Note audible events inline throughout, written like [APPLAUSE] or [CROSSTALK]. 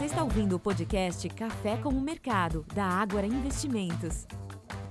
Você está ouvindo o podcast Café com o Mercado, da Ágora Investimentos.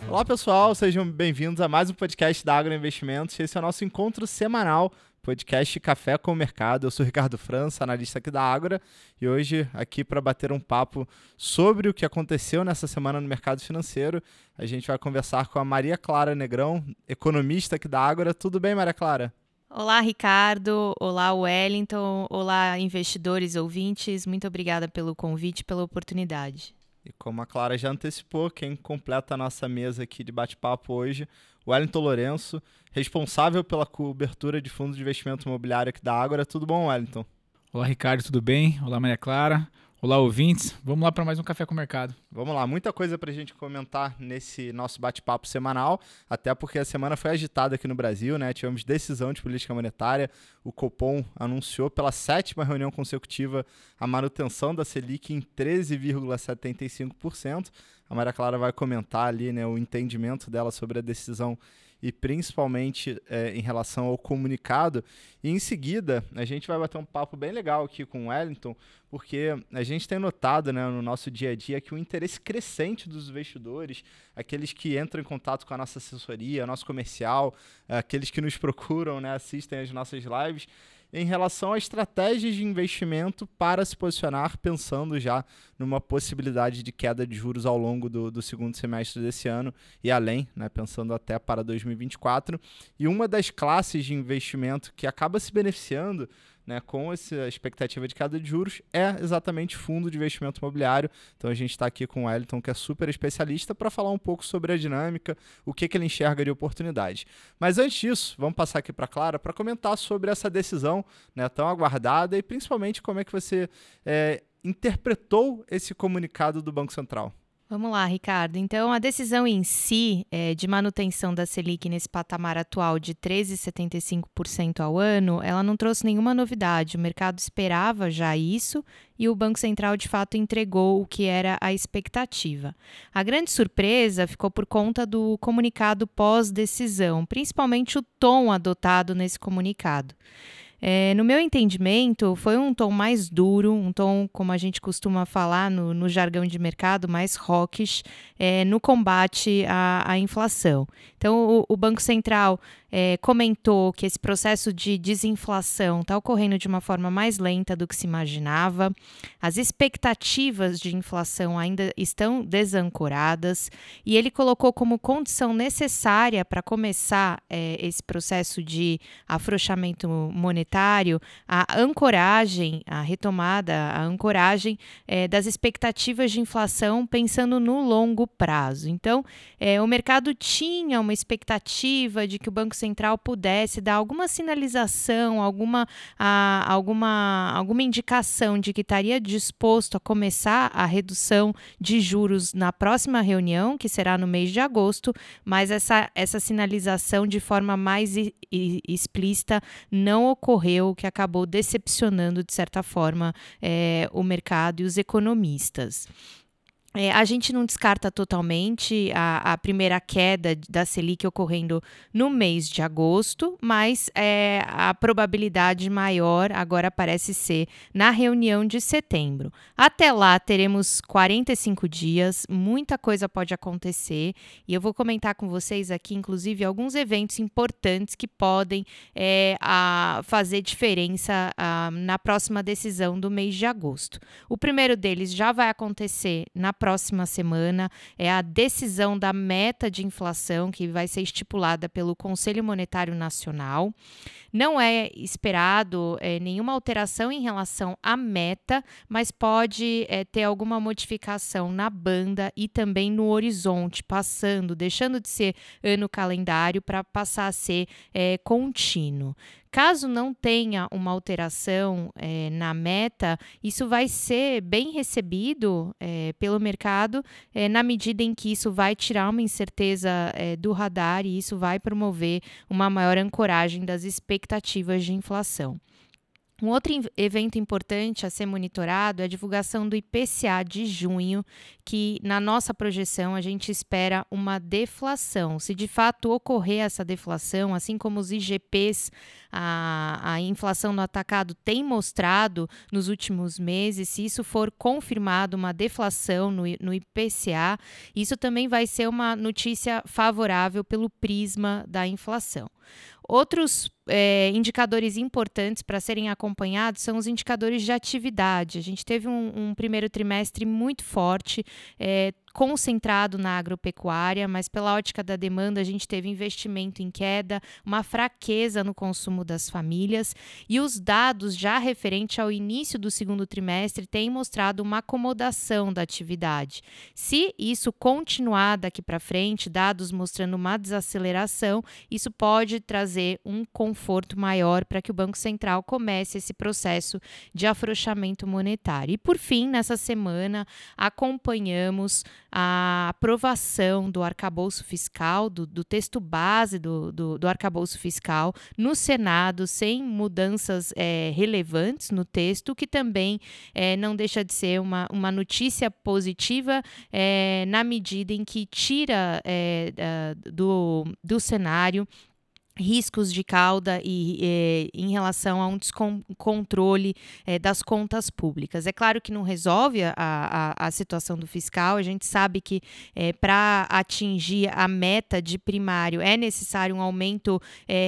Olá pessoal, sejam bem-vindos a mais um podcast da Ágora Investimentos. Esse é o nosso encontro semanal, podcast Café com o Mercado. Eu sou Ricardo França, analista aqui da Ágora, e hoje aqui para bater um papo sobre o que aconteceu nessa semana no mercado financeiro, a gente vai conversar com a Maria Clara Negrão, economista aqui da Ágora. Tudo bem, Maria Clara? Olá, Ricardo. Olá, Wellington. Olá, investidores, ouvintes. Muito obrigada pelo convite, pela oportunidade. E como a Clara já antecipou, quem completa a nossa mesa aqui de bate-papo hoje, o Wellington Lourenço, responsável pela cobertura de fundos de investimento imobiliário aqui da Ágora. Tudo bom, Wellington? Olá, Ricardo, tudo bem? Olá, Maria Clara. Olá, ouvintes. Vamos lá para mais um Café com o Mercado. Vamos lá, muita coisa para a gente comentar nesse nosso bate-papo semanal, até porque a semana foi agitada aqui no Brasil, né? Tivemos decisão de política monetária. O Copom anunciou pela sétima reunião consecutiva a manutenção da Selic em 13,75%. A Maria Clara vai comentar ali né, o entendimento dela sobre a decisão e principalmente é, em relação ao comunicado. E em seguida, a gente vai bater um papo bem legal aqui com o Wellington, porque a gente tem notado né, no nosso dia a dia que o interesse crescente dos investidores, aqueles que entram em contato com a nossa assessoria, nosso comercial, aqueles que nos [LAUGHS] procuram, né, assistem às nossas lives, em relação a estratégias de investimento para se posicionar pensando já numa possibilidade de queda de juros ao longo do, do segundo semestre desse ano e além, né, pensando até para 2024. E uma das classes de investimento que acaba se beneficiando né, com essa expectativa de queda de juros é exatamente fundo de investimento imobiliário. Então a gente está aqui com o Wellington, que é super especialista, para falar um pouco sobre a dinâmica, o que, que ele enxerga de oportunidade. Mas antes disso, vamos passar aqui para Clara para comentar sobre essa decisão né, tão aguardada e principalmente como é que você é, interpretou esse comunicado do Banco Central. Vamos lá, Ricardo. Então, a decisão em si é, de manutenção da Selic nesse patamar atual de 13,75% ao ano, ela não trouxe nenhuma novidade. O mercado esperava já isso e o Banco Central, de fato, entregou o que era a expectativa. A grande surpresa ficou por conta do comunicado pós-decisão, principalmente o tom adotado nesse comunicado. É, no meu entendimento, foi um tom mais duro, um tom, como a gente costuma falar no, no jargão de mercado, mais rockish, é, no combate à, à inflação. Então, o, o Banco Central é, comentou que esse processo de desinflação está ocorrendo de uma forma mais lenta do que se imaginava, as expectativas de inflação ainda estão desancoradas, e ele colocou como condição necessária para começar é, esse processo de afrouxamento monetário a ancoragem, a retomada, a ancoragem é, das expectativas de inflação pensando no longo prazo. Então, é, o mercado tinha uma expectativa de que o Banco Central pudesse dar alguma sinalização, alguma, a, alguma, alguma indicação de que estaria disposto a começar a redução de juros na próxima reunião, que será no mês de agosto, mas essa, essa sinalização de forma mais explícita não ocorreu, o que acabou decepcionando, de certa forma, é, o mercado e os economistas. É, a gente não descarta totalmente a, a, primeira queda da Selic ocorrendo no mês de agosto, mas é, a probabilidade maior agora parece ser na reunião de setembro. Até lá teremos 45 dias, muita coisa pode acontecer e eu vou comentar com vocês aqui, inclusive, alguns eventos importantes que podem é, a, fazer diferença a, na próxima decisão do mês de agosto. O primeiro deles já vai acontecer na próxima semana é a decisão da meta de inflação que vai ser estipulada pelo Conselho Monetário Nacional. Não é esperado é, nenhuma alteração em relação à meta, mas pode é, ter alguma modificação na banda e também no horizonte, passando, deixando de ser ano calendário para passar a ser é, contínuo. Caso não tenha uma alteração é, na meta, isso vai ser bem recebido é, pelo mercado é, na medida em que isso vai tirar uma incerteza do radar e isso vai promover uma maior ancoragem das expectativas de inflação. Um outro evento importante a ser monitorado é a divulgação do IPCA de junho, que na nossa projeção a gente espera uma deflação. Se de fato ocorrer essa deflação, assim como os IGPs, a, a inflação no atacado tem mostrado nos últimos meses, se isso for confirmado, uma deflação no, no IPCA, isso também vai ser uma notícia favorável pelo prisma da inflação. Outros é, indicadores importantes para serem acompanhados são os indicadores de atividade. A gente teve um, um primeiro trimestre muito forte, é, concentrado na agropecuária, mas pela ótica da demanda, a gente teve investimento em queda, uma fraqueza no consumo das famílias e os dados já referente ao início do segundo trimestre têm mostrado uma acomodação da atividade. Se isso continuar daqui para frente, dados mostrando uma desaceleração, isso pode trazer um conforto maior para que o Banco Central comece esse processo de afrouxamento monetário. E por fim, nessa semana, acompanhamos a aprovação do arcabouço fiscal, do, do texto base do, do, do, arcabouço fiscal no Senado, sem mudanças é, relevantes no texto, que também é, não deixa de ser uma, uma notícia positiva é, na medida em que tira do, do cenário riscos de cauda e eh, em relação a um descontrole eh, das contas públicas. É claro que não resolve a, a, a situação do fiscal, a gente sabe que eh, para atingir a meta de primário é necessário um aumento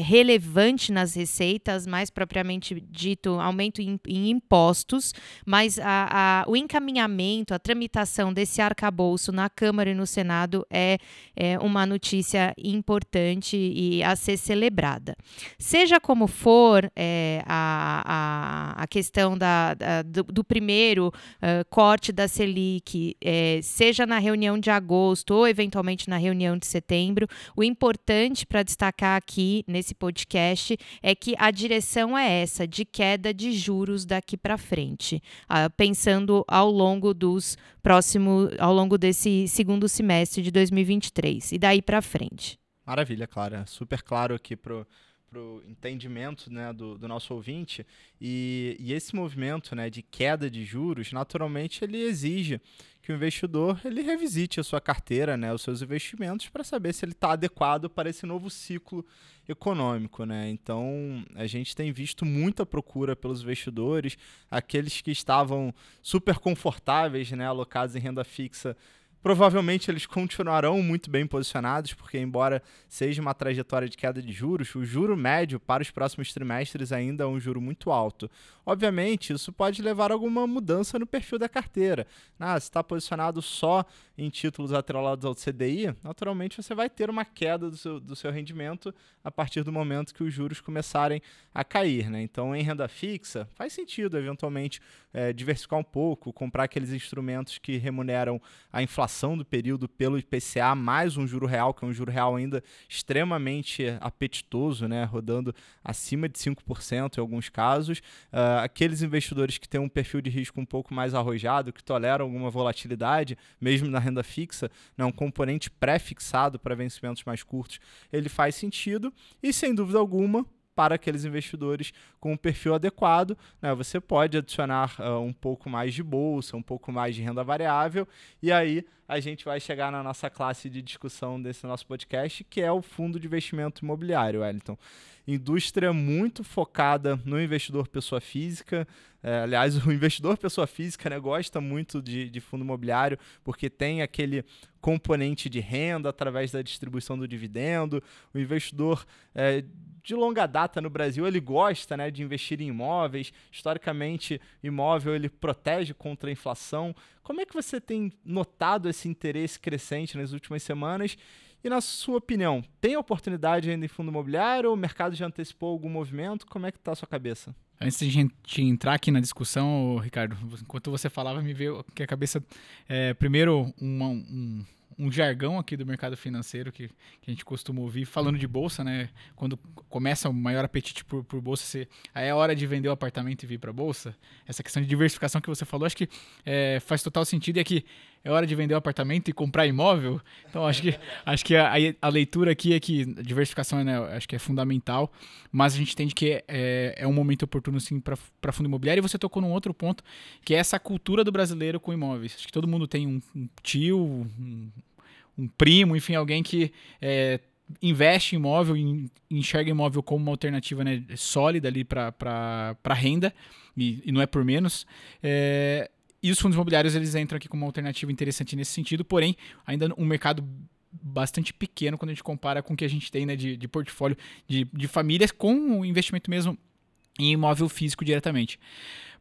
relevante nas receitas, mais propriamente dito, aumento em, em impostos, mas a, o encaminhamento, a tramitação desse arcabouço na Câmara e no Senado é, é uma notícia importante e a ser celebrada celebrada. Seja como for é, a, a, a, questão da, da do, do, primeiro uh, corte da Selic, é, seja na reunião de agosto ou eventualmente na reunião de setembro, o importante para destacar aqui nesse podcast é que a direção é essa, de queda de juros daqui para frente, uh, pensando ao longo dos próximos, ao longo desse segundo semestre de 2023 e daí para frente. Maravilha, Clara. Super claro aqui pro pro entendimento né, do, do nosso ouvinte e, e esse movimento né, de queda de juros naturalmente ele exige que o investidor ele revisite a sua carteira né, os seus investimentos para saber se ele está adequado para esse novo ciclo econômico né? então a gente tem visto muita procura pelos investidores aqueles que estavam super confortáveis né, alocados em renda fixa Provavelmente eles continuarão muito bem posicionados, porque, embora seja uma trajetória de queda de juros, o juro médio para os próximos trimestres ainda é um juro muito alto. Obviamente, isso pode levar a alguma mudança no perfil da carteira. Ah, se está posicionado só em títulos atrelados ao CDI, naturalmente você vai ter uma queda do seu, do seu rendimento a partir do momento que os juros começarem a cair. Né? Então, em renda fixa, faz sentido eventualmente é, diversificar um pouco, comprar aqueles instrumentos que remuneram a inflação do período pelo IPCA, mais um juro real, que é um juro real ainda extremamente apetitoso, né? rodando acima de 5% em alguns casos. Uh, aqueles investidores que têm um perfil de risco um pouco mais arrojado, que toleram alguma volatilidade, mesmo na renda fixa, né, um componente pré-fixado para vencimentos mais curtos, ele faz sentido e, sem dúvida alguma, para aqueles investidores com um perfil adequado. Né? Você pode adicionar uh, um pouco mais de bolsa, um pouco mais de renda variável, e aí a gente vai chegar na nossa classe de discussão desse nosso podcast, que é o fundo de investimento imobiliário, Wellington. Indústria muito focada no investidor pessoa física. É, aliás, [LAUGHS] o investidor pessoa física né, gosta muito de, de fundo imobiliário porque tem aquele componente de renda através da distribuição do dividendo. O investidor é, de longa data no Brasil, ele gosta né, de investir em imóveis. Historicamente, imóvel ele protege contra a inflação. Como é que você tem notado esse interesse crescente nas últimas semanas? E na sua opinião, tem oportunidade ainda em fundo imobiliário ou o mercado já antecipou algum movimento? Como é que está a sua cabeça? Antes de gente entrar aqui na discussão, Ricardo, enquanto você falava, me veio que a cabeça, é, primeiro, uma, um, um jargão aqui do mercado financeiro que, que, a gente costuma ouvir falando de bolsa, né? Quando começa o maior apetite por, por bolsa, você, aí é hora de vender o apartamento e vir para bolsa. Essa questão de diversificação que você falou, acho que é, faz total sentido e aqui é hora de vender o apartamento e comprar imóvel. Então, acho que, acho que a, a leitura aqui é que diversificação né, acho que é fundamental, mas a gente entende que é, é um momento oportuno sim para fundo imobiliário. E você tocou num outro ponto, que é essa cultura do brasileiro com imóveis. Acho que todo mundo tem um, um tio, um, um, primo, enfim, alguém que é, investe em imóvel, enxerga imóvel como uma alternativa né, sólida ali para renda, e, e, não é por menos. É, e os fundos imobiliários eles entram aqui como uma alternativa interessante nesse sentido, porém, ainda um mercado bastante pequeno quando a gente compara com o que a gente tem né, de, de portfólio de, de famílias com o investimento mesmo em imóvel físico diretamente.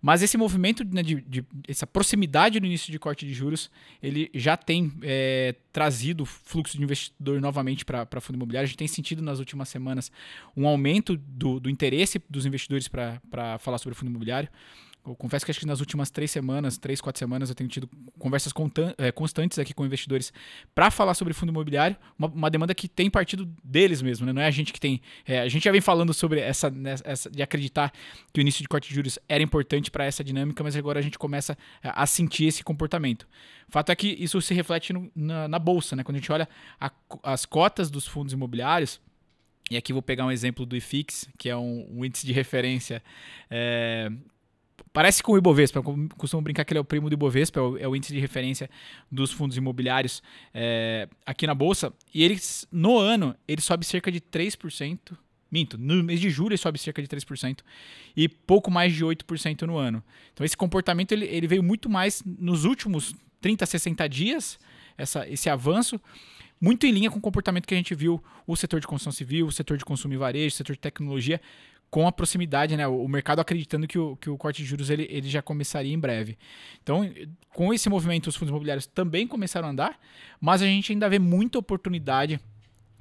Mas esse movimento, né, de, de, essa proximidade no início de corte de juros, ele já tem é, trazido fluxo de investidor novamente para fundo imobiliário. A gente tem sentido nas últimas semanas um aumento do, do interesse dos investidores para falar sobre fundo imobiliário. Eu confesso que acho que nas últimas três semanas, três, quatro semanas, eu tenho tido conversas é, constantes aqui com investidores para falar sobre fundo imobiliário, uma, uma, demanda que tem partido deles mesmo, né? não é a gente que tem. É, a gente já vem falando sobre essa, né, essa, de acreditar que o início de corte de juros era importante para essa dinâmica, mas agora a gente começa a sentir esse comportamento. O fato é que isso se reflete no, na, na, bolsa, né? Quando a gente olha a, as cotas dos fundos imobiliários. E aqui vou pegar um exemplo do IFIX, que é um, um índice de referência é, Parece com o Ibovespa, eu costumo brincar que ele é o primo do Ibovespa, é o, é o índice de referência dos fundos imobiliários é, aqui na Bolsa. E eles, no ano, ele sobe cerca de 3%. Minto, no mês de julho ele sobe cerca de 3% e pouco mais de 8% no ano. Então esse comportamento ele, ele veio muito mais nos últimos 30, 60 dias, essa, esse avanço, muito em linha com o comportamento que a gente viu o setor de construção civil, o setor de consumo e varejo, o setor de tecnologia, com a proximidade, né? O mercado acreditando que o, que o corte de juros ele, ele já começaria em breve. Então, com esse movimento, os fundos imobiliários também começaram a andar, mas a gente ainda vê muita oportunidade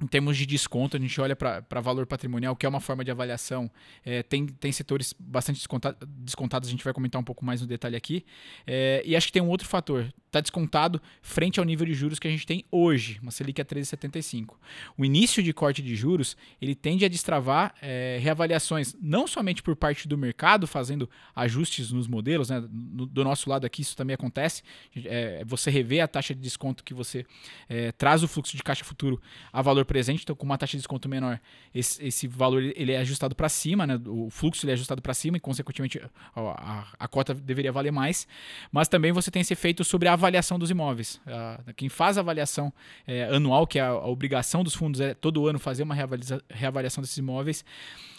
em termos de desconto, a gente olha para valor patrimonial, que é uma forma de avaliação. É, tem, tem setores bastante descontados, descontados, a gente vai comentar um pouco mais no detalhe aqui. É, e acho que tem um outro fator. Está descontado frente ao nível de juros que a gente tem hoje, uma Selic a 13,75. O início de corte de juros, ele tende a destravar é, reavaliações, não somente por parte do mercado, fazendo ajustes nos modelos, né? no, do nosso lado aqui isso também acontece. É, você rever a taxa de desconto que você é, traz o fluxo de caixa futuro a valor presente, então com uma taxa de desconto menor, esse, esse valor ele é ajustado para cima, né? o fluxo ele é ajustado para cima e, consequentemente, a, a, a, cota deveria valer mais. Mas também você tem esse efeito sobre a avaliação dos imóveis. quem faz a avaliação é, anual, que é a, a, obrigação dos fundos é todo ano fazer uma reavaliação desses imóveis,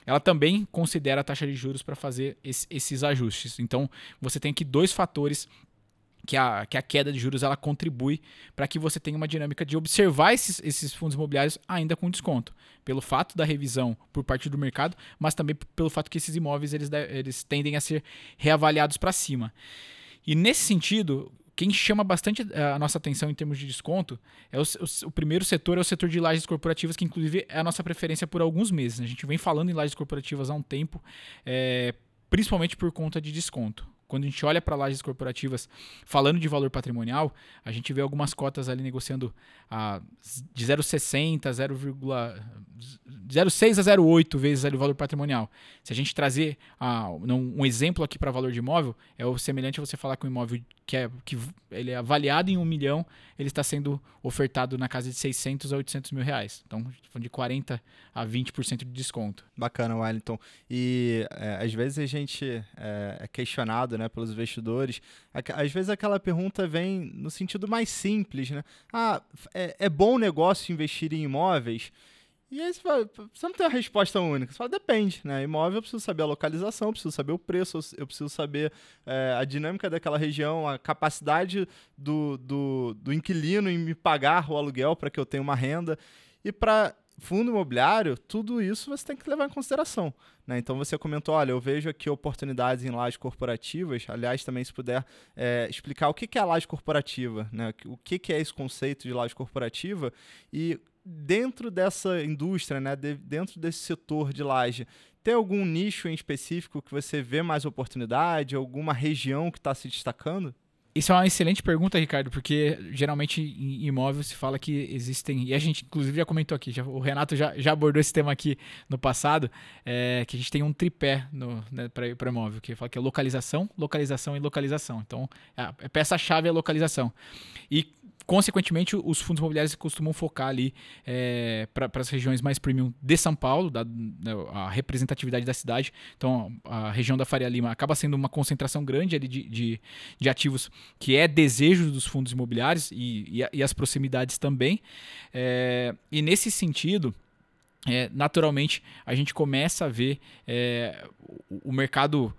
ela também considera a taxa de juros para fazer esse, esses ajustes. Então, você tem aqui dois fatores que a, que a queda de juros ela contribui para que você tenha uma dinâmica de observar esses, esses fundos imobiliários ainda com desconto, pelo fato da revisão por parte do mercado, mas também pelo fato que esses imóveis eles, eles tendem a ser reavaliados para cima. E nesse sentido, quem chama bastante a nossa atenção em termos de desconto é o, o, o, primeiro setor é o setor de lajes corporativas, que inclusive é a nossa preferência por alguns meses. A gente vem falando em lajes corporativas há um tempo, é, principalmente por conta de desconto. Quando a gente olha para lajes corporativas falando de valor patrimonial, a gente vê algumas cotas ali negociando a, de 0,60, 0,06 a 0,8 vezes ali o valor patrimonial. Se a gente trazer a, um exemplo aqui para valor de imóvel, é o semelhante a você falar que um imóvel que, é, que ele é avaliado em um milhão, ele está sendo ofertado na casa de 600 a 800 mil reais. Então, de 40 a 20% de desconto. Bacana, Wellington. E é, às vezes a gente é, é questionado né, pelos investidores. Às vezes aquela pergunta vem no sentido mais simples, né? Ah, é, é bom negócio investir em imóveis? E aí você, fala, você não tem uma resposta única. Você fala, depende, né? Imóvel eu preciso saber a localização, eu preciso saber o preço, eu preciso saber é, a dinâmica daquela região, a capacidade do, do, do inquilino em me pagar o aluguel para que eu tenha uma renda. E para fundo imobiliário, tudo isso você tem que levar em consideração. Né? Então você comentou, olha, eu vejo aqui oportunidades em lajes corporativas. Aliás, também se puder é, explicar o que é a laje corporativa, né? o que é esse conceito de laje corporativa e dentro dessa indústria, né? De, dentro desse setor de laje, tem algum nicho em específico que você vê mais oportunidade, alguma região que está se destacando? isso é uma excelente pergunta, Ricardo, porque geralmente em imóvel se fala que existem, e a gente inclusive já comentou aqui, já, o Renato já, já abordou esse tema aqui no passado, é, que a gente tem um tripé né, para imóvel, que fala que é localização, localização e localização. Então, a, a peça-chave é a localização. E consequentemente, os fundos imobiliários costumam focar ali é, para as regiões mais premium de São Paulo, da, da, a representatividade da cidade. Então, a região da Faria Lima acaba sendo uma concentração grande ali de, de, de ativos que é desejo dos fundos imobiliários e, e, e as proximidades também. É, e nesse sentido. É, naturalmente, a gente começa a ver é, o mercado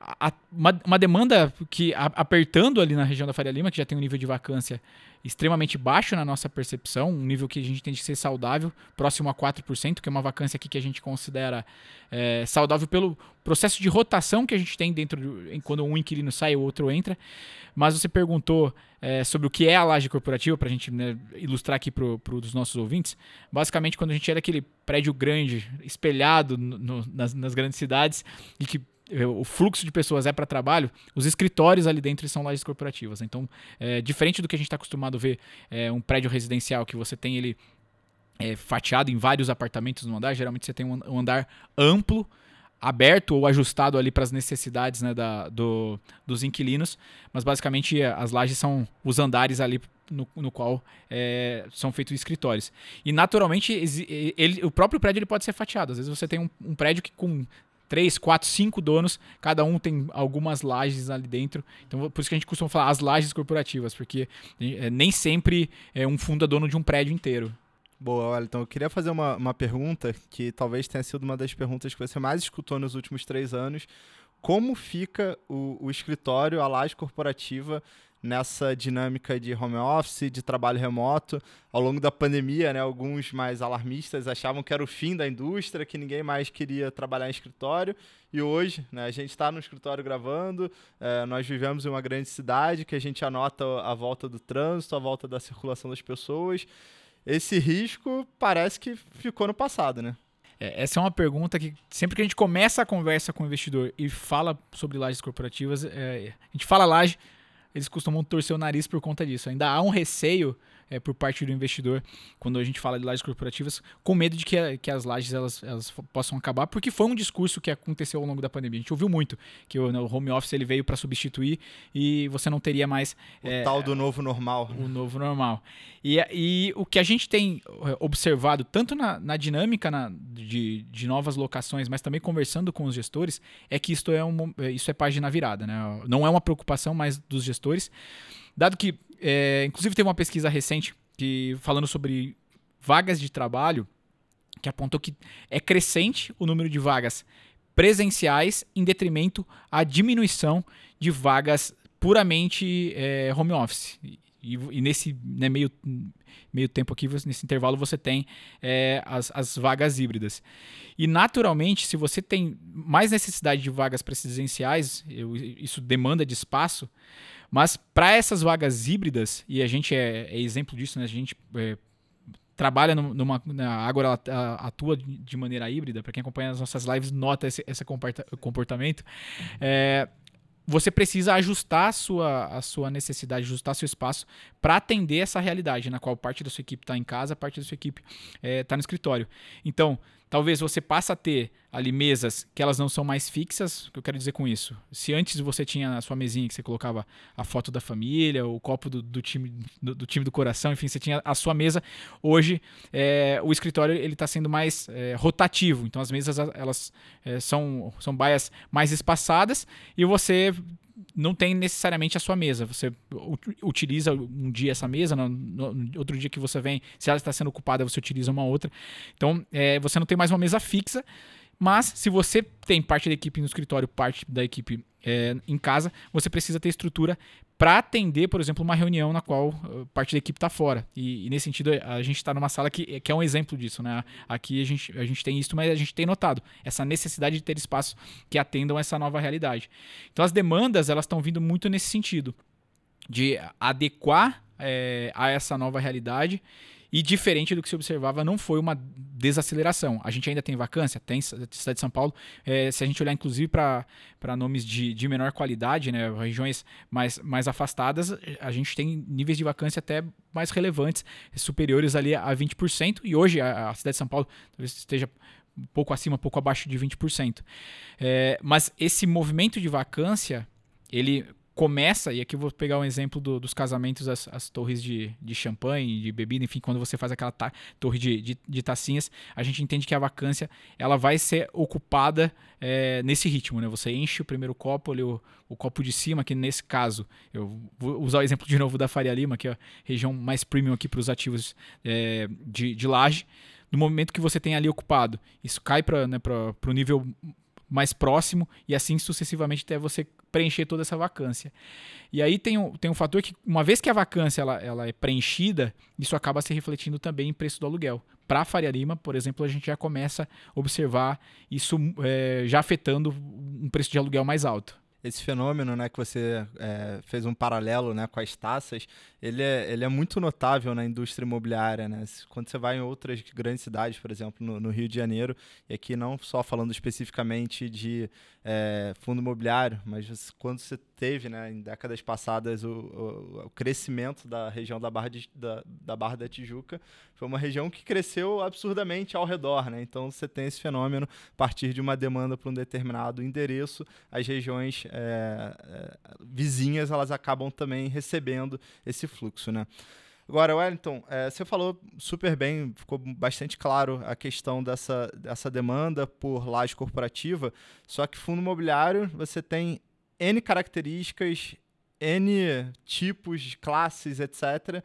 a, uma, uma, demanda que a, apertando ali na região da Faria Lima, que já tem um nível de vacância extremamente baixo na nossa percepção, um nível que a gente tem de ser saudável, próximo a 4%, que é uma vacância aqui que a gente considera é, saudável pelo processo de rotação que a gente tem dentro de, quando um inquilino sai o outro entra. Mas você perguntou é, sobre o que é a laje corporativa, para a gente né, ilustrar aqui para os nossos ouvintes. Basicamente, quando a gente era aquele prédio grande, espelhado no, no, nas, nas grandes cidades, e que o fluxo de pessoas é para trabalho, os escritórios ali dentro são lajes corporativas. Então, é, diferente do que a gente está acostumado a ver, é, um prédio residencial que você tem ele é, fatiado em vários apartamentos no andar, geralmente você tem um, um andar amplo, aberto ou ajustado ali para as necessidades né, da, do, dos inquilinos, mas basicamente as lajes são os andares ali no, no qual é, são feitos escritórios. E naturalmente ele, o próprio prédio ele pode ser fatiado. Às vezes você tem um, um prédio que com três, quatro, cinco donos, cada um tem algumas lajes ali dentro. Então, por isso que a gente costuma falar as lajes corporativas, porque é, nem sempre é um fundo é dono de um prédio inteiro. Boa, olha, então eu queria fazer uma, uma pergunta que talvez tenha sido uma das perguntas que você mais escutou nos últimos três anos. Como fica o, o escritório, a laje corporativa nessa dinâmica de home office, de trabalho remoto. Ao longo da pandemia, né, alguns mais alarmistas achavam que era o fim da indústria, que ninguém mais queria trabalhar em escritório. E hoje, né, a gente está no escritório gravando, é, nós vivemos em uma grande cidade que a gente anota a volta do trânsito, a volta da circulação das pessoas. Esse risco parece que ficou no passado, né? É, essa é uma pergunta que sempre que a gente começa a conversa com o investidor e fala sobre lajes corporativas, é, a gente fala laje, eles costumam torcer o nariz por conta disso. Ainda há um receio é, por parte do investidor quando a gente fala de lajes corporativas, com medo de que, a, que as lajes elas, elas possam acabar, porque foi um discurso que aconteceu ao longo da pandemia. A gente ouviu muito que o, o home office ele veio para substituir e você não teria mais o é, tal do novo normal. O novo normal. E, e o que a gente tem é, observado tanto na, na dinâmica na, de, de novas locações, mas também conversando com os gestores, é que isto é, um, isso é página virada, né? Não é uma preocupação mais dos gestores, dado que é, inclusive, teve uma pesquisa recente que falando sobre vagas de trabalho que apontou que é crescente o número de vagas presenciais em detrimento à diminuição de vagas puramente é, home office. E, e nesse né, meio, meio tempo aqui, nesse intervalo, você tem é, as, as vagas híbridas. E naturalmente, se você tem mais necessidade de vagas presenciais, eu, isso demanda de espaço, mas para essas vagas híbridas, e a gente é, é exemplo disso, né? a gente é, trabalha numa. Agora atua de maneira híbrida, para quem acompanha as nossas lives, nota esse, esse comportamento. É, você precisa ajustar a sua, a sua necessidade, ajustar seu espaço para atender essa realidade, na qual parte da sua equipe está em casa, parte da sua equipe está é, tá no escritório. Então, talvez você passe a ter ali mesas que elas não são mais fixas. O que eu quero dizer com isso? Se antes você tinha a sua mesinha que você colocava a foto da família, o copo do, do time, do, do, time do coração, enfim, você tinha a sua mesa. Hoje é, o escritório ele está sendo mais é, rotativo. Então as mesas elas é, são são baias mais espaçadas e você não tem necessariamente a sua mesa. Você utiliza um dia essa mesa, no, no outro dia que você vem, se ela está sendo ocupada, você utiliza uma outra. Então, é, você não tem mais uma mesa fixa. Mas se você tem parte da equipe no escritório, parte da equipe é, em casa, você precisa ter estrutura para atender, por exemplo, uma reunião na qual uh, parte da equipe está fora. E, e, nesse sentido, a gente está numa sala que, que, é um exemplo disso. Né? Aqui a gente, a gente tem isso, mas a gente tem notado essa necessidade de ter espaços que atendam essa nova realidade. Então as demandas elas estão vindo muito nesse sentido, de adequar é, a essa nova realidade E diferente do que se observava, não foi uma desaceleração. A gente ainda tem vacância? Tem, cidade de São Paulo. É, se a gente olhar, inclusive, para nomes de, de menor qualidade, né, regiões mais, mais afastadas, a gente tem níveis de vacância até mais relevantes, superiores ali a 20%. E hoje a, a cidade de São Paulo talvez esteja um pouco acima, um pouco abaixo de 20%. É, mas esse movimento de vacância, ele começa, e aqui eu vou pegar um exemplo do, dos casamentos, as, as, torres de, de champanhe, de bebida, enfim, quando você faz aquela ta, torre de, de, de, tacinhas, a gente entende que a vacância ela vai ser ocupada é, nesse ritmo, né? Você enche o primeiro copo, ali, o, o, copo de cima, que nesse caso, eu vou usar o exemplo de novo da Faria Lima, que é a região mais premium aqui para os ativos é, de, de laje. No momento que você tem ali ocupado, isso cai para né, o nível mais próximo e assim sucessivamente até você preencher toda essa vacância. E aí tem um, tem um fator que, uma vez que a vacância ela, ela é preenchida, isso acaba se refletindo também em preço do aluguel. Para Faria Lima, por exemplo, a gente já começa a observar isso é, já afetando um preço de aluguel mais alto esse fenômeno, né, que você é, fez um paralelo, né, com as taças, ele é, ele é muito notável na indústria imobiliária, né? Quando você vai em outras grandes cidades, por exemplo, no, no Rio de Janeiro, e aqui não só falando especificamente de é, fundo imobiliário, mas quando você teve, né, em décadas passadas, o, o, o crescimento da região da Barra, de, da, da Barra da Tijuca, foi uma região que cresceu absurdamente ao redor, né? Então você tem esse fenômeno a partir de uma demanda para um determinado endereço, as regiões é, é, vizinhas elas acabam também recebendo esse fluxo, né? Agora, Wellington, é, você falou super bem, ficou bastante claro a questão dessa, dessa demanda por laje corporativa, só que fundo imobiliário você tem N características, N tipos, classes, etc.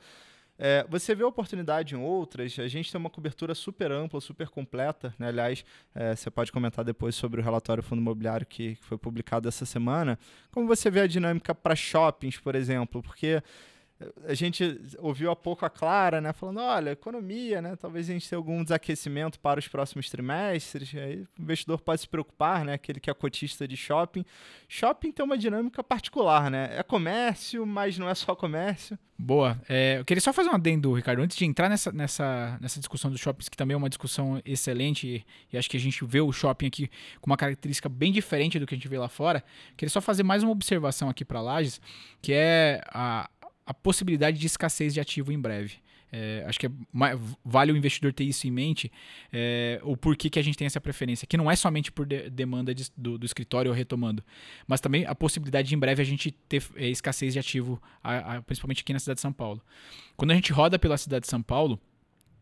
É, você vê oportunidade em outras, a gente tem uma cobertura super ampla, super completa. Né? Aliás, é, você pode comentar depois sobre o relatório Fundo Imobiliário que, que foi publicado essa semana. Como você vê a dinâmica para shoppings, por exemplo? Porque a gente ouviu há pouco a Clara, né, falando, olha, economia, né, talvez a gente tenha algum desaquecimento para os próximos trimestres, aí o investidor pode se preocupar, né, aquele que é cotista de shopping. Shopping tem uma dinâmica particular, né, é comércio, mas não é só comércio. Boa. É, eu queria só fazer um adendo, Ricardo, antes de entrar nessa, nessa, nessa discussão dos shoppings, que também é uma discussão excelente, e, e acho que a gente vê o shopping aqui com uma característica bem diferente do que a gente vê lá fora, queria só fazer mais uma observação aqui para Lages, que é a, a possibilidade de escassez de ativo em breve. É, acho que é, vale o investidor ter isso em mente, é, o porquê que a gente tem essa preferência, que não é somente por de, demanda de, do, do, escritório retomando, mas também a possibilidade de em breve a gente ter é, escassez de ativo, a, a, principalmente aqui na cidade de São Paulo. Quando a gente roda pela cidade de São Paulo,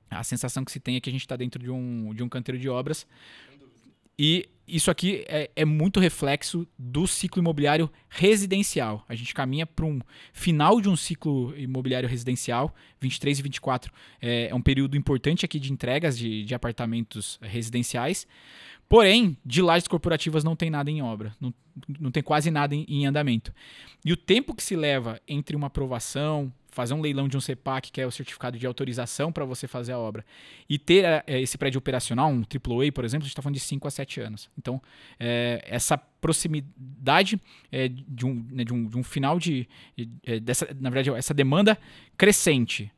a sensação que se tem é que a gente está dentro de um, de um canteiro de obras e isso aqui é, é, muito reflexo do ciclo imobiliário residencial. A gente caminha para um final de um ciclo imobiliário residencial, 23 e 24 é, é um período importante aqui de entregas de, de apartamentos residenciais. Porém, de lajes corporativas não tem nada em obra, não, não tem quase nada em, em andamento. E o tempo que se leva entre uma aprovação, fazer um leilão de um CEPAC, que é o certificado de autorização para você fazer a obra, e ter é, esse prédio operacional, um AAA, por exemplo, a gente está falando de 5 a 7 anos. Então, é, essa proximidade é, de, um, né, de, um, de um final de, de, dessa, na verdade, essa demanda crescente,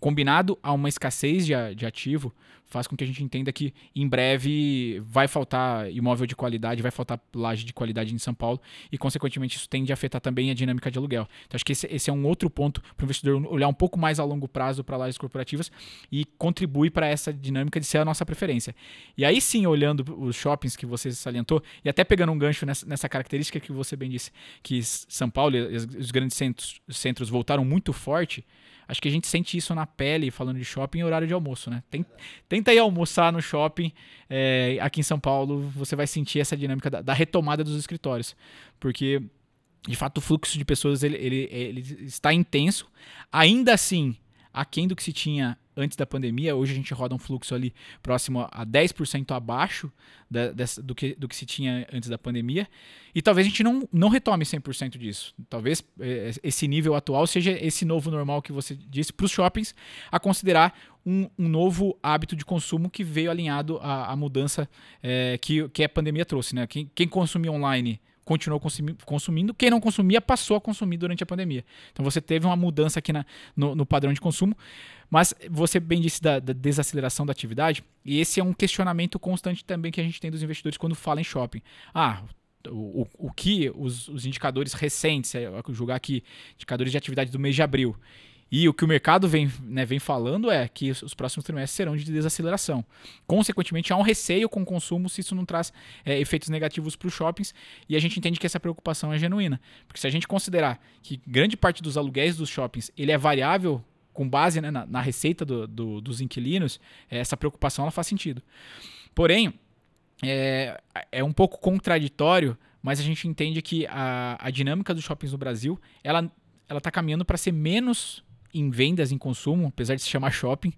combinado a uma escassez de, de ativo, faz com que a gente entenda que em breve vai faltar imóvel de qualidade, vai faltar laje de qualidade em São Paulo e, consequentemente, isso tende a afetar também a dinâmica de aluguel. Então, acho que esse, esse é um outro ponto para o investidor olhar um pouco mais a longo prazo para lajes corporativas e contribui para essa dinâmica de ser a nossa preferência. E aí sim, olhando os shoppings que você salientou e até pegando um gancho nessa, nessa característica que você bem disse, que São Paulo e os grandes centros, centros voltaram muito forte, Acho que a gente sente isso na pele, falando de shopping, em horário de almoço, né? Tenta ir almoçar no shopping é, aqui em São Paulo, você vai sentir essa dinâmica da, da, retomada dos escritórios. Porque, de fato, o fluxo de pessoas ele, ele, ele está intenso. Ainda assim, aquém do que se tinha antes da pandemia. Hoje a gente roda um fluxo ali próximo a 10% abaixo da, dessa, do, que, do que se tinha antes da pandemia. E talvez a gente não, não retome 100% disso. Talvez é, esse nível atual seja esse novo normal que você disse para os shoppings, a considerar um, um, novo hábito de consumo que veio alinhado à, à mudança é, que, que a pandemia trouxe. Né? Quem, quem consumia online continuou consumindo, quem não consumia passou a consumir durante a pandemia. Então você teve uma mudança aqui na, no, no padrão de consumo, mas você bem disse da, da, desaceleração da atividade, e esse é um questionamento constante também que a gente tem dos investidores quando fala em shopping. Ah, o, o, o que os, os indicadores recentes, é, julgar aqui, indicadores de atividade do mês de abril, e o que o mercado vem, né, vem falando é que os próximos trimestres serão de desaceleração. Consequentemente, há um receio com o consumo se isso não traz é, efeitos negativos para os shoppings e a gente entende que essa preocupação é genuína. Porque se a gente considerar que grande parte dos aluguéis dos shoppings ele é variável com base né, na, na, receita do, do, dos inquilinos, é, essa preocupação ela faz sentido. Porém, é, é um pouco contraditório, mas a gente entende que a, a dinâmica dos shoppings no Brasil ela ela está caminhando para ser menos em vendas, em consumo, apesar de se chamar shopping,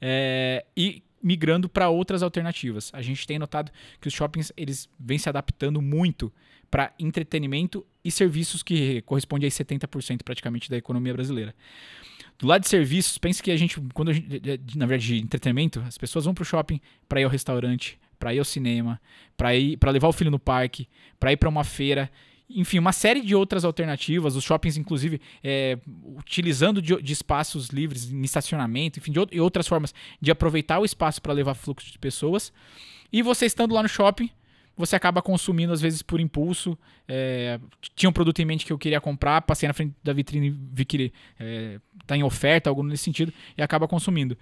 é, e migrando para outras alternativas. A gente tem notado que os shoppings eles vêm se adaptando muito para entretenimento e serviços que correspondem a 70% praticamente da economia brasileira. Do lado de serviços, pense que a gente, quando a gente, na verdade, de entretenimento, as pessoas vão para o shopping para ir ao restaurante, para ir ao cinema, para ir para levar o filho no parque, para ir para uma feira enfim, uma série de outras alternativas, os shoppings, inclusive, é, utilizando de, de, espaços livres em estacionamento, enfim, de e outras formas de aproveitar o espaço para levar fluxo de pessoas. E você estando lá no shopping, você acaba consumindo, às vezes, por impulso. É, tinha um produto em mente que eu queria comprar, passei na frente da vitrine e vi que está é, tá em oferta, algo nesse sentido, e acaba consumindo.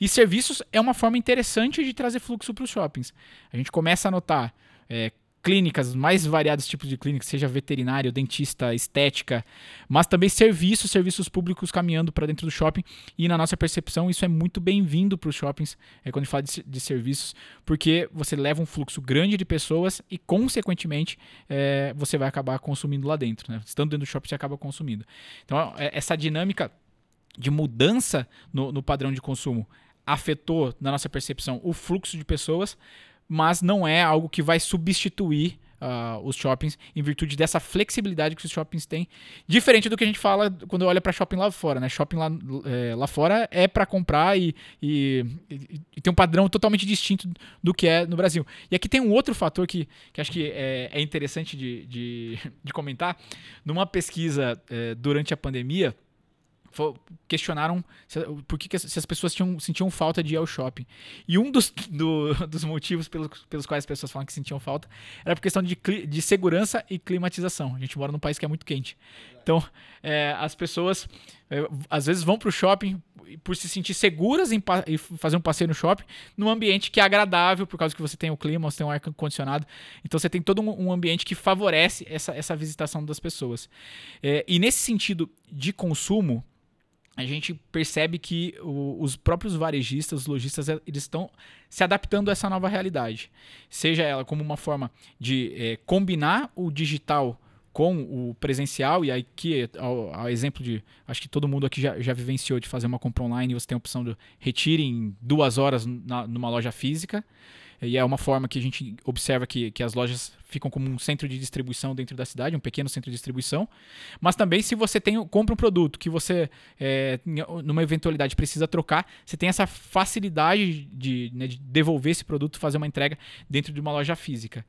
E serviços é uma forma interessante de trazer fluxo para os shoppings. A gente começa a notar é, clínicas, mais variados tipos de clínicas, seja veterinário, dentista, estética, mas também serviços, serviços públicos caminhando para dentro do shopping. E na nossa percepção, isso é muito bem-vindo para os shoppings, é, quando a gente fala de, de, serviços, porque você leva um fluxo grande de pessoas e, consequentemente, é, você vai acabar consumindo lá dentro. Né? Estando dentro do shopping, você acaba consumindo. Então, é, essa dinâmica de mudança no, no padrão de consumo afetou, na nossa percepção, o fluxo de pessoas, mas não é algo que vai substituir uh, os shoppings em virtude dessa flexibilidade que os shoppings têm. Diferente do que a gente fala quando olha para shopping lá fora, né? Shopping lá, é, lá fora é para comprar e, e, e, tem um padrão totalmente distinto do que é no Brasil. E aqui tem um outro fator que, que acho que é, é interessante de, de, [LAUGHS] de, comentar. Numa pesquisa é, durante a pandemia, questionaram se, por que, que se as pessoas tinham, sentiam falta de ir ao shopping. E um dos, [LAUGHS] do, dos motivos pelos, pelos quais as pessoas falam que sentiam falta era por questão de, de segurança e climatização. A gente mora num país que é muito quente. Então, é, as pessoas é, às vezes vão para o shopping por se sentir seguras em, fazer um passeio no shopping, num ambiente que é agradável, por causa que você tem o clima, você tem um ar condicionado. Então você tem todo um, um ambiente que favorece essa, essa visitação das pessoas. É, e nesse sentido de consumo, a gente percebe que o, os próprios varejistas, os lojistas, eles estão se adaptando a essa nova realidade. Seja ela como uma forma de é, combinar o digital com o presencial, e aqui, ao, ao, exemplo de. Acho que todo mundo aqui já, já vivenciou de fazer uma compra online, você tem a opção de retire em duas horas na, numa loja física. E é uma forma que a gente observa que, que as lojas ficam como um centro de distribuição dentro da cidade, um pequeno centro de distribuição. Mas também, se você tem, compra um produto que você, é, numa eventualidade, precisa trocar, você tem essa facilidade de, né, de devolver esse produto, fazer uma entrega dentro de uma loja física.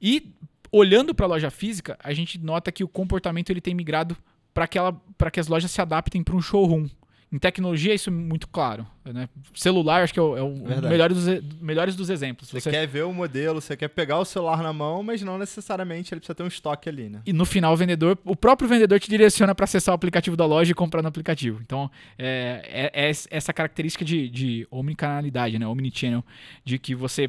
E olhando para a loja física, a gente nota que o comportamento ele tem migrado para que as lojas se adaptem para um showroom. Em tecnologia, isso é muito claro. Né? Celular, acho que é o, é o melhor dos, melhores dos exemplos. Você, você, quer ver o modelo, você quer pegar o celular na mão, mas não necessariamente ele precisa ter um estoque ali, né? E no final, o vendedor, o próprio vendedor te direciona para acessar o aplicativo da loja e comprar no aplicativo. Então, é, é, é essa característica de, de omnicanalidade, né? Omnichannel, de que você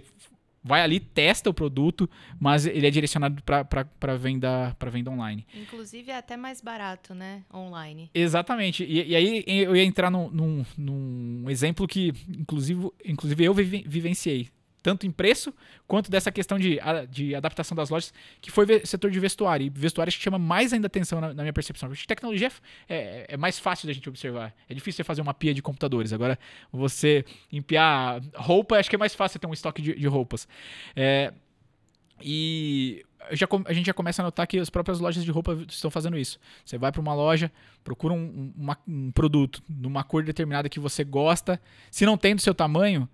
vai ali, testa o produto, mas ele é direcionado para venda, venda online. Inclusive é até mais barato, né? Online. Exatamente. E, e aí eu ia entrar num, num, num, exemplo que, inclusive, inclusive eu vivenciei tanto em preço quanto dessa questão de, de adaptação das lojas, que foi setor de vestuário. E vestuário que chama mais ainda atenção na, na minha percepção. Porque tecnologia é, é, é, mais fácil da gente observar. É difícil você fazer uma pia de computadores. Agora, você empiar roupa, acho que é mais fácil ter um estoque de, de roupas. É, e já, a gente já começa a notar que as próprias lojas de roupa estão fazendo isso. Você vai para uma loja, procura um, uma, um produto numa cor determinada que você gosta. Se não tem do seu tamanho,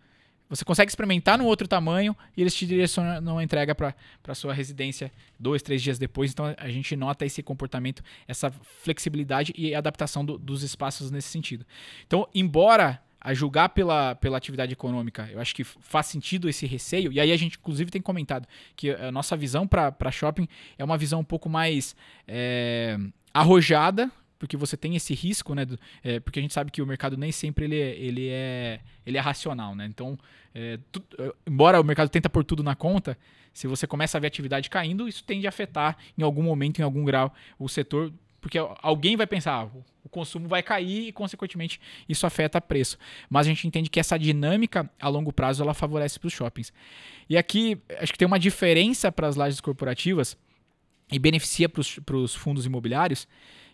você consegue experimentar no outro tamanho e eles te direcionam a entrega para sua residência dois, três dias depois. Então a gente nota esse comportamento, essa flexibilidade e adaptação do, dos espaços nesse sentido. Então, embora a julgar pela, pela atividade econômica, eu acho que faz sentido esse receio. E aí a gente, inclusive, tem comentado que a nossa visão para shopping é uma visão um pouco mais é, arrojada, porque você tem esse risco, né? Do, é, porque a gente sabe que o mercado nem sempre ele é, ele é, ele é racional, né? Então, é, tu, é, embora o mercado tenta pôr tudo na conta, se você começa a ver atividade caindo, isso tende a afetar em algum momento, em algum grau, o setor, porque alguém vai pensar, ah, o consumo vai cair e, consequentemente, isso afeta preço. Mas a gente entende que essa dinâmica, a longo prazo, ela favorece para os shoppings. E aqui, acho que tem uma diferença para as lajes corporativas e beneficia para os fundos imobiliários,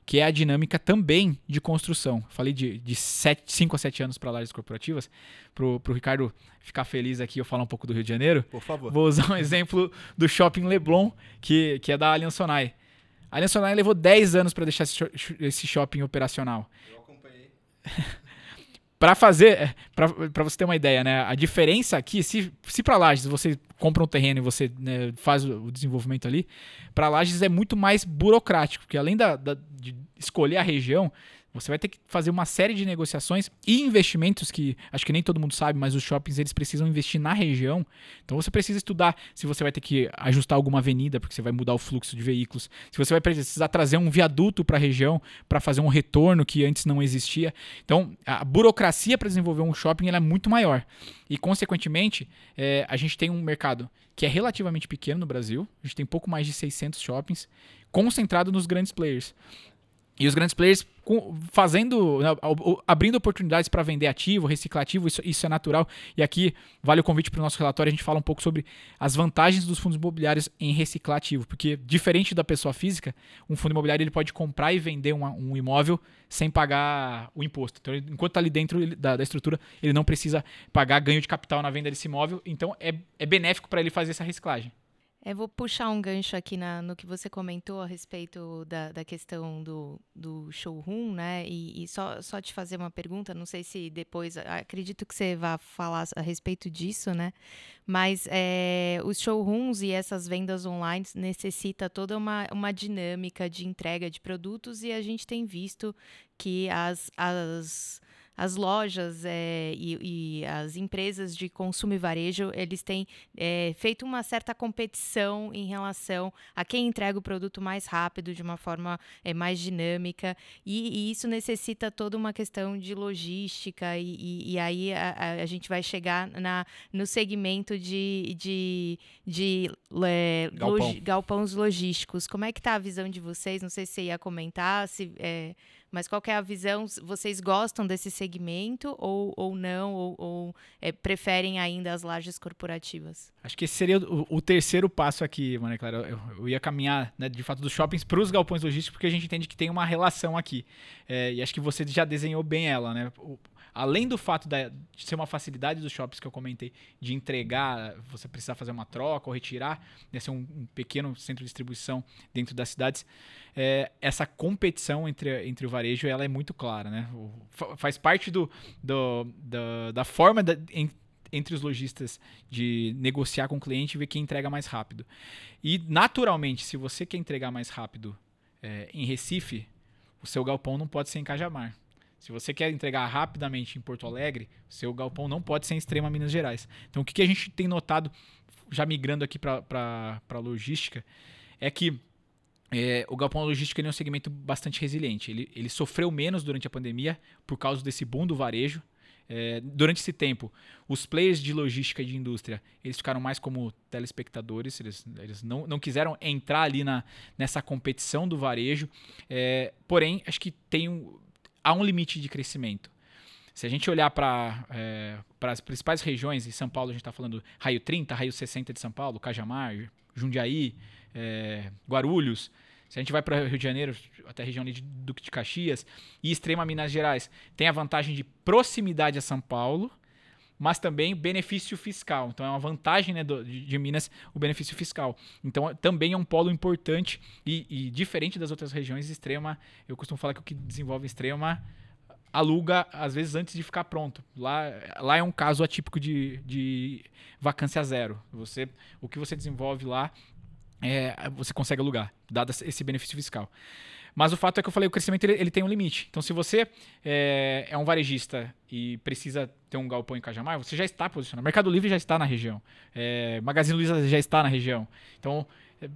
que é a dinâmica também de construção. Falei de 5 a 7 anos para lajes corporativas. Para o Ricardo ficar feliz aqui, eu falar um pouco do Rio de Janeiro. Por favor. Vou usar um [LAUGHS] exemplo do Shopping Leblon, que, que é da Allianz Sonai. A Allianz Sonai levou 10 anos para deixar esse shopping operacional. Eu acompanhei. [LAUGHS] para fazer, é, para você ter uma ideia, né? A diferença aqui, se, se para Lages você compra um terreno e você né, faz o desenvolvimento ali, para Lages é muito mais burocrático, porque além da, da, de escolher a região, você vai ter que fazer uma série de negociações e investimentos que acho que nem todo mundo sabe, mas os shoppings eles precisam investir na região. Então você precisa estudar se você vai ter que ajustar alguma avenida porque você vai mudar o fluxo de veículos, se você vai precisar trazer um viaduto para a região para fazer um retorno que antes não existia. Então a burocracia para desenvolver um shopping é muito maior e consequentemente é, a gente tem um mercado que é relativamente pequeno no Brasil. A gente tem pouco mais de 600 shoppings concentrado nos grandes players. E os grandes players fazendo, né, abrindo oportunidades para vender ativo, reciclativo, isso, isso é natural. E aqui vale o convite para o nosso relatório, a gente fala um pouco sobre as vantagens dos fundos imobiliários em reciclar ativo, porque diferente da pessoa física, um fundo imobiliário ele pode comprar e vender um, um imóvel sem pagar o imposto. Então, enquanto está ali dentro da, da, estrutura, ele não precisa pagar ganho de capital na venda desse imóvel, então é, é benéfico para ele fazer essa reciclagem. Eu vou puxar um gancho aqui na, no que você comentou a respeito da, da questão do, do showroom, né? E, e, só, só te fazer uma pergunta, não sei se depois, acredito que você vá falar a respeito disso, né? Mas é, os showrooms e essas vendas online necessita toda uma, uma dinâmica de entrega de produtos e a gente tem visto que as, as as lojas é, e, e, as empresas de consumo e varejo, eles têm é, feito uma certa competição em relação a quem entrega o produto mais rápido, de uma forma é, mais dinâmica, e, e, isso necessita toda uma questão de logística, e, e aí a, a, gente vai chegar na, no segmento de, de, de é, Galpão. log, galpões logísticos. Como é que está a visão de vocês? Não sei se você ia comentar, se é, mas qual é a visão? Vocês gostam desse segmento ou, ou não? Ou, ou é, preferem ainda as lajes corporativas? Acho que esse seria o, o terceiro passo aqui, Maria Clara. Eu, eu ia caminhar, né, de fato, dos shoppings para os galpões logísticos, porque a gente entende que tem uma relação aqui. É, e acho que você já desenhou bem ela, né? O, além do fato de ser uma facilidade dos shoppings que eu comentei, de entregar, você precisar fazer uma troca ou retirar, de ser um, um pequeno centro de distribuição dentro das cidades, é, essa competição entre, entre o varejo ela é muito clara. Né? O, faz parte do, do, do da forma da, em, entre os lojistas de negociar com o cliente e ver quem entrega mais rápido. E, naturalmente, se você quer entregar mais rápido é, em Recife, o seu galpão não pode ser em Cajamar. Se você quer entregar rapidamente em Porto Alegre, seu galpão não pode ser em Extrema Minas Gerais. Então, o que, que a gente tem notado, já migrando aqui para logística, é que é, o galpão logístico é um segmento bastante resiliente. Ele, ele sofreu menos durante a pandemia por causa desse boom do varejo. É, durante esse tempo, os players de logística e de indústria, eles ficaram mais como telespectadores, eles, eles não, não quiseram entrar ali na, nessa competição do varejo. É, porém, acho que tem um, há um limite de crescimento. Se a gente olhar para é, as principais regiões, em São Paulo a gente está falando raio 30, raio 60 de São Paulo, Cajamar, Jundiaí, é, Guarulhos. Se a gente vai para Rio de Janeiro, até a região de Duque de Caxias, e extrema Minas Gerais, tem a vantagem de proximidade a São Paulo, mas também benefício fiscal. Então é uma vantagem né, do, de, de, Minas o benefício fiscal. Então também é um polo importante e, e, diferente das outras regiões, extrema, eu costumo falar que o que desenvolve extrema aluga, às vezes, antes de ficar pronto. Lá, lá é um caso atípico de, de vacância zero. Você, o que você desenvolve lá, é, você consegue alugar, dado esse benefício fiscal. Mas o fato é que eu falei, o crescimento ele, ele tem um limite. Então, se você é, é, um varejista e precisa ter um galpão em Cajamar, você já está posicionado. Mercado Livre já está na região. É, Magazine Luiza já está na região. Então,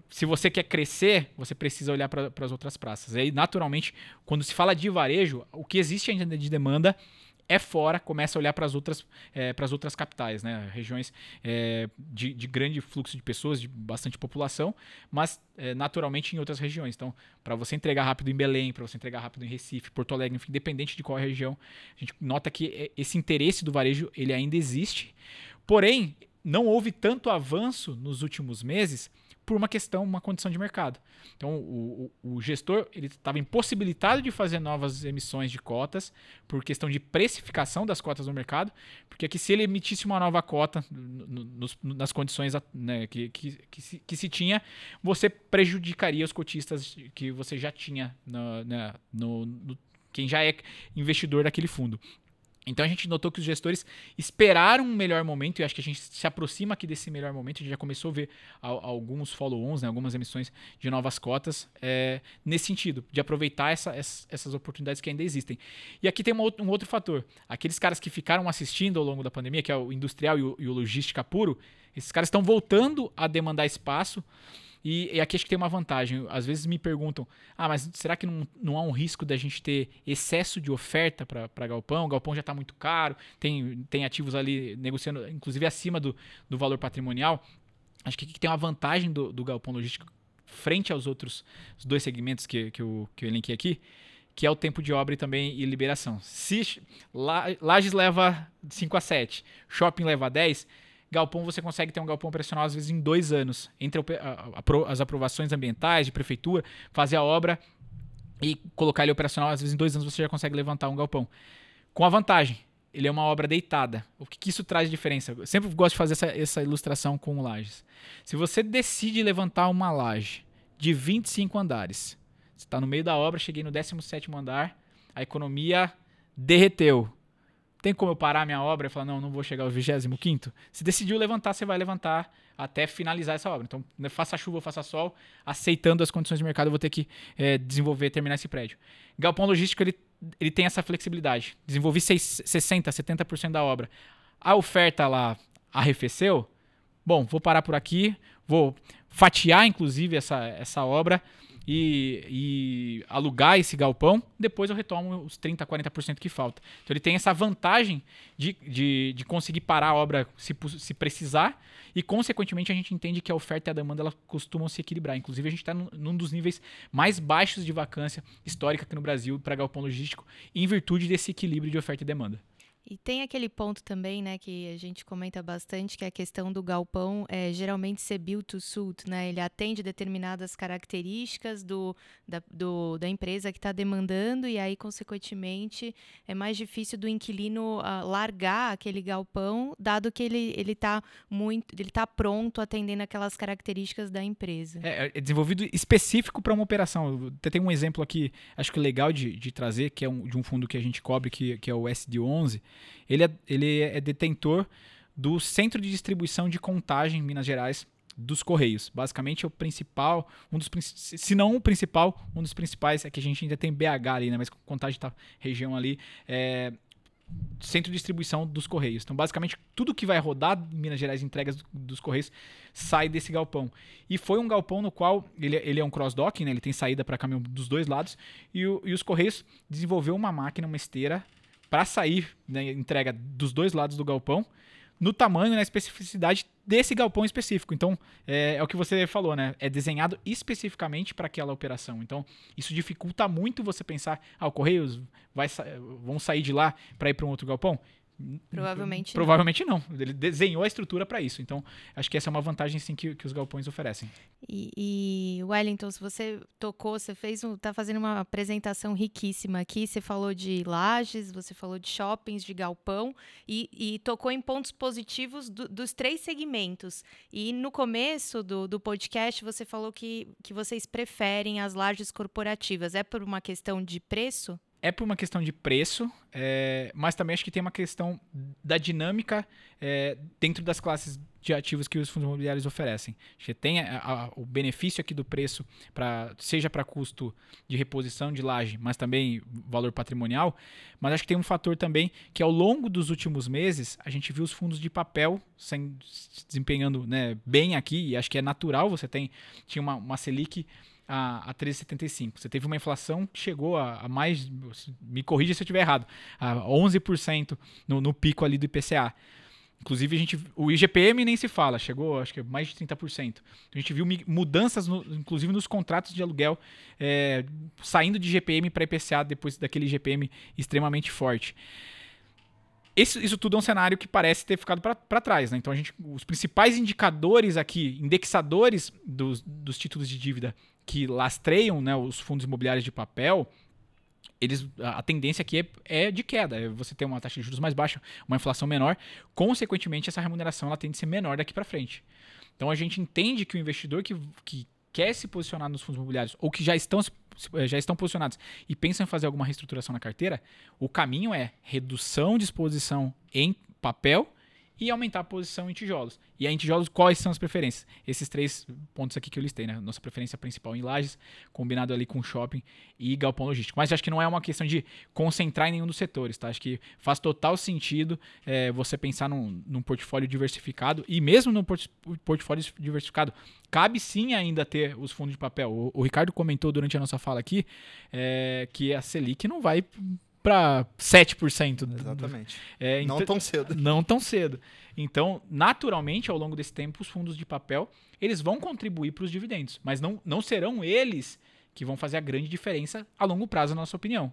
se você quer crescer, você precisa olhar para as outras praças. E aí, naturalmente, quando se fala de varejo, o que existe ainda de demanda é fora, começa a olhar para as outras, é, outras capitais, né? regiões é, de, de, grande fluxo de pessoas, de bastante população, mas é, naturalmente em outras regiões. Então, para você entregar rápido em Belém, para você entregar rápido em Recife, Porto Alegre, enfim, independente de qual região, a gente nota que esse interesse do varejo ele ainda existe. Porém, não houve tanto avanço nos últimos meses por uma questão, uma condição de mercado. Então, o, o, o gestor ele estava impossibilitado de fazer novas emissões de cotas por questão de precificação das cotas no mercado, porque aqui se ele emitisse uma nova cota no, no, nas condições né, que, que, que, se, que, se, tinha, você prejudicaria os cotistas que você já tinha né, no, no quem já é investidor daquele fundo. Então a gente notou que os gestores esperaram um melhor momento e acho que a gente se aproxima aqui desse melhor momento. A gente já começou a ver alguns follow-ons, né, algumas emissões de novas cotas é, nesse sentido, de aproveitar essa, essas oportunidades que ainda existem. E aqui tem um outro fator: aqueles caras que ficaram assistindo ao longo da pandemia, que é o industrial e o, e o logística puro, esses caras estão voltando a demandar espaço. E, e, aqui acho que tem uma vantagem. Às vezes me perguntam: ah, mas será que não, não há um risco da gente ter excesso de oferta para galpão? O galpão já está muito caro, tem, tem ativos ali negociando, inclusive acima do, do valor patrimonial. Acho que aqui tem uma vantagem do, do galpão logístico frente aos outros dois segmentos que, que, eu, que eu elenquei aqui, que é o tempo de obra e também e liberação. Se Lages leva 5 a 7, shopping leva 10, galpão você consegue ter um galpão operacional às vezes em dois anos, entre as aprovações ambientais de prefeitura, fazer a obra e colocar ele operacional, às vezes em dois anos você já consegue levantar um galpão. Com a vantagem, ele é uma obra deitada. O que, que isso traz de diferença? Eu sempre gosto de fazer essa, essa ilustração com lajes. Se você decide levantar uma laje de 25 andares, você está no meio da obra, cheguei no 17 andar, a economia derreteu tem como eu parar minha obra e falar, não, não vou chegar ao 25? Se decidiu levantar, você vai levantar até finalizar essa obra. Então, né, faça chuva, faça sol, aceitando as condições de mercado, eu vou ter que é, desenvolver, terminar esse prédio. Galpão logístico, ele, ele tem essa flexibilidade. Desenvolvi 6, 60%, 70% da obra. A oferta lá arrefeceu, bom, vou parar por aqui, vou fatiar, inclusive, essa, essa obra, e, e, alugar esse galpão, depois eu retomo os 30%, 40% que falta. Então ele tem essa vantagem de, de, de conseguir parar a obra se, se, precisar e, consequentemente, a gente entende que a oferta e a demanda ela costumam se equilibrar. Inclusive, a gente está num dos níveis mais baixos de vacância histórica aqui no Brasil para galpão logístico, em virtude desse equilíbrio de oferta e demanda. E tem aquele ponto também, né, que a gente comenta bastante, que é a questão do galpão é, geralmente ser built to suit, né? Ele atende determinadas características do, da, do, da empresa que está demandando e aí, consequentemente, é mais difícil do inquilino uh, largar aquele galpão, dado que ele ele está muito, ele está pronto atendendo aquelas características da empresa. É, é desenvolvido específico para uma operação. Eu tenho um exemplo aqui, acho que legal de, de trazer, que é um, de um fundo que a gente cobre, que, que é o SD11 ele é, ele é detentor do centro de distribuição de contagem em Minas Gerais dos Correios. Basicamente é o principal, um dos se não o principal, um dos principais é que a gente ainda tem BH ali, né, mas contagem tá região ali é centro de distribuição dos Correios. Então, basicamente, tudo que vai rodar Minas Gerais, entregas dos Correios, sai desse galpão. E foi um galpão no qual ele, ele é um cross-docking, né? ele tem saída para caminhão dos dois lados, e, o, e os Correios desenvolveu uma máquina, uma esteira para sair né, entrega dos dois lados do galpão, no tamanho na especificidade desse galpão específico. Então, é, é, o que você falou, né? É desenhado especificamente para aquela operação. Então, isso dificulta muito você pensar, ah, o Correios vai, vão sair de lá para ir para um outro galpão. Provavelmente Provavelmente não. não. Ele desenhou a estrutura para isso. Então, acho que essa é uma vantagem sim que, que os galpões oferecem. E, e, Wellington, se você tocou, você fez um, tá fazendo uma apresentação riquíssima aqui. Você falou de lajes, você falou de shoppings, de galpão e, e tocou em pontos positivos do, dos três segmentos. E no começo do, do podcast você falou que, que vocês preferem as lajes corporativas. É por uma questão de preço? É por uma questão de preço, é, mas também acho que tem uma questão da dinâmica é, dentro das classes de ativos que os fundos imobiliários oferecem. Você tem a, a, o benefício aqui do preço, pra, seja para custo de reposição de laje, mas também valor patrimonial. Mas acho que tem um fator também que ao longo dos últimos meses a gente viu os fundos de papel sem, se desempenhando né, bem aqui, e acho que é natural. Você tem tinha uma, uma Selic a, a 13,75. Você teve uma inflação que chegou a, a, mais, me corrija se eu estiver errado, a 11% no, no pico ali do IPCA. Inclusive, a gente, o IGPM nem se fala, chegou acho que é mais de 30%. A gente viu mudanças, no, inclusive nos contratos de aluguel, é, saindo de IGPM para IPCA depois daquele IGPM extremamente forte. Isso, isso, tudo é um cenário que parece ter ficado para trás. Né? Então, a gente, os principais indicadores aqui, indexadores dos, dos títulos de dívida que lastreiam né, os fundos imobiliários de papel, eles, a tendência aqui é, é, de queda. É você ter uma taxa de juros mais baixa, uma inflação menor, consequentemente essa remuneração ela tende a ser menor daqui para frente. Então a gente entende que o investidor que, que quer se posicionar nos fundos imobiliários ou que já estão, eh, já estão posicionados e pensam em fazer alguma reestruturação na carteira, o caminho é redução de exposição em papel e aumentar a posição em tijolos. E aí, em tijolos, quais são as preferências? Esses três pontos aqui que eu listei, né? Nossa preferência principal em lajes, combinado ali com shopping e galpão logístico. Mas acho que não é uma questão de concentrar em nenhum dos setores, tá? Acho que faz total sentido é, você pensar num, num, portfólio diversificado e mesmo no port portfólio diversificado, cabe sim ainda ter os fundos de papel. O, o Ricardo comentou durante a nossa fala aqui é, que a Selic não vai para 7%. Exatamente. É, não tão cedo. Não tão cedo. Então, naturalmente, ao longo desse tempo, os fundos de papel eles vão contribuir para os dividendos, mas não, não serão eles que vão fazer a grande diferença a longo prazo, na nossa opinião.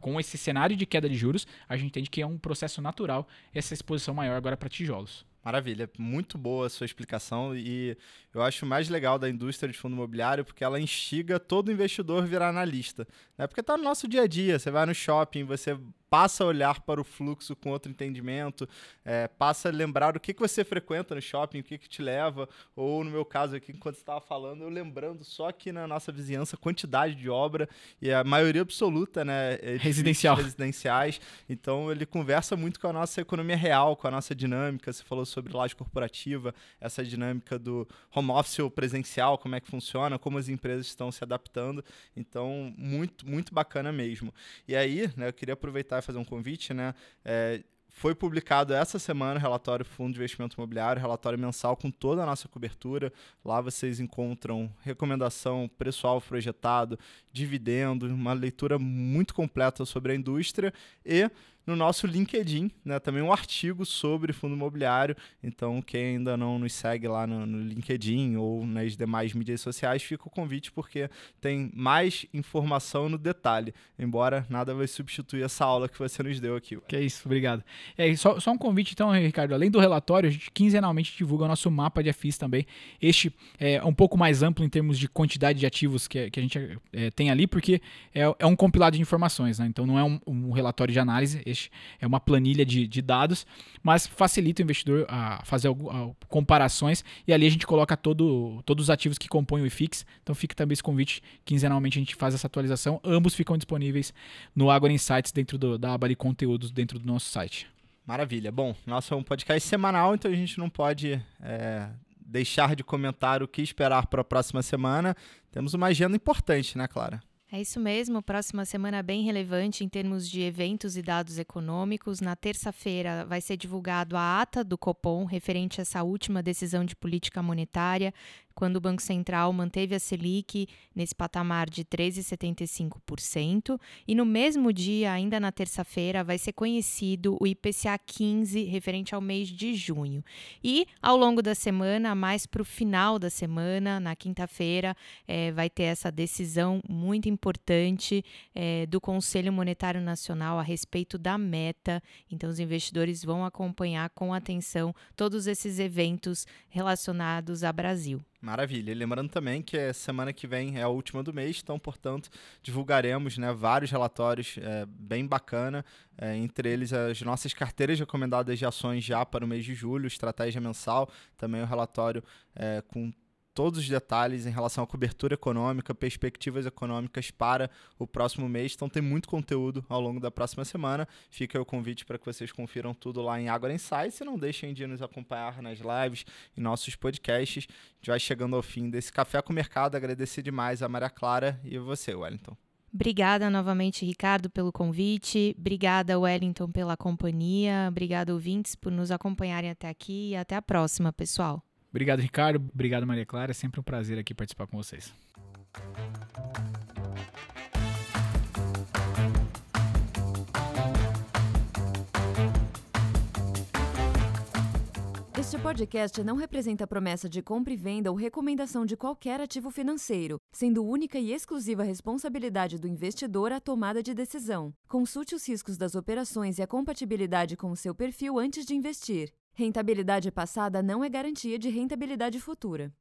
Com esse cenário de queda de juros, a gente entende que é um processo natural essa exposição maior agora para tijolos. Maravilha, muito boa a sua explicação e eu acho mais legal da indústria de fundo imobiliário porque ela instiga todo investidor virar analista, né? Porque está no nosso dia a dia, você vai no shopping, você passa a olhar para o fluxo com outro entendimento, é, passa a lembrar o que, que você frequenta no shopping, o que, que te leva, ou no meu caso aqui, enquanto você estava falando, eu lembrando só aqui na nossa vizinhança quantidade de obra, e a maioria absoluta, né? É Residencial. Residenciais, então ele conversa muito com a nossa economia real, com a nossa dinâmica, você falou sobre laje corporativa, essa dinâmica do home office ou presencial, como é que funciona, como as empresas estão se adaptando, então muito, muito bacana mesmo. E aí, né, eu queria aproveitar aproveitar e fazer um convite, né? É, foi publicado essa semana o relatório Fundo de Investimento Imobiliário, relatório mensal com toda a nossa cobertura. Lá vocês encontram recomendação, preço-alvo projetado, dividendo, uma leitura muito completa sobre a indústria e no nosso LinkedIn, né, também um artigo sobre fundo imobiliário. Então, quem ainda não nos segue lá no, no, LinkedIn ou nas demais mídias sociais, fica o convite porque tem mais informação no detalhe. Embora nada vai substituir essa aula que você nos deu aqui. Que é isso, obrigado. É, só, só um convite, então, Ricardo. Além do relatório, a gente quinzenalmente divulga o nosso mapa de FIIs também. Este é um pouco mais amplo em termos de quantidade de ativos que, que a gente é, tem ali, porque é, é, um compilado de informações, né? Então não é um, um relatório de análise é uma planilha de, de dados, mas facilita o investidor a fazer comparações e ali a gente coloca todo, todos os ativos que compõem o IFIX. Então fica também esse convite, quinzenalmente a gente faz essa atualização. Ambos ficam disponíveis no Agora Insights dentro do, da aba de conteúdos dentro do nosso site. Maravilha. Bom, nosso é um podcast semanal, então a gente não pode é, deixar de comentar o que esperar para a próxima semana. Temos uma agenda importante, né, Clara? É isso mesmo, próxima semana bem relevante em termos de eventos e dados econômicos. Na terça-feira vai ser divulgado a ata do Copom referente a essa última decisão de política monetária quando o Banco Central manteve a Selic nesse patamar de 13,75%. E no mesmo dia, ainda na terça-feira, vai ser conhecido o IPCA 15, referente ao mês de junho. E ao longo da semana, mais para o final da semana, na quinta-feira, é, vai ter essa decisão muito importante é, do Conselho Monetário Nacional a respeito da meta. Então, os investidores vão acompanhar com atenção todos esses eventos relacionados a Brasil. Maravilha. E lembrando também que a semana que vem é a última do mês, então, portanto, divulgaremos né, vários relatórios é, bem bacana, é, entre eles as nossas carteiras recomendadas de ações já para o mês de julho, estratégia mensal, também o relatório é, com todos os detalhes em relação à cobertura econômica, perspectivas econômicas para o próximo mês. Então tem muito conteúdo ao longo da próxima semana. Fica o convite para que vocês confiram tudo lá em Agora Insights e não deixem de nos acompanhar nas lives e nossos podcasts. A gente vai chegando ao fim desse Café com o Mercado. Agradecer demais a Maria Clara e você, Wellington. Obrigada novamente, Ricardo, pelo convite. Obrigada, Wellington, pela companhia. Obrigada, ouvintes, por nos acompanharem até aqui. E até a próxima, pessoal. Obrigado, Ricardo. Obrigado, Maria Clara. É sempre um prazer aqui participar com vocês. Este podcast não representa promessa de compra e venda ou recomendação de qualquer ativo financeiro, sendo única e exclusiva responsabilidade do investidor a tomada de decisão. Consulte os riscos das operações e a compatibilidade com o seu perfil antes de investir. Rentabilidade passada não é garantia de rentabilidade futura.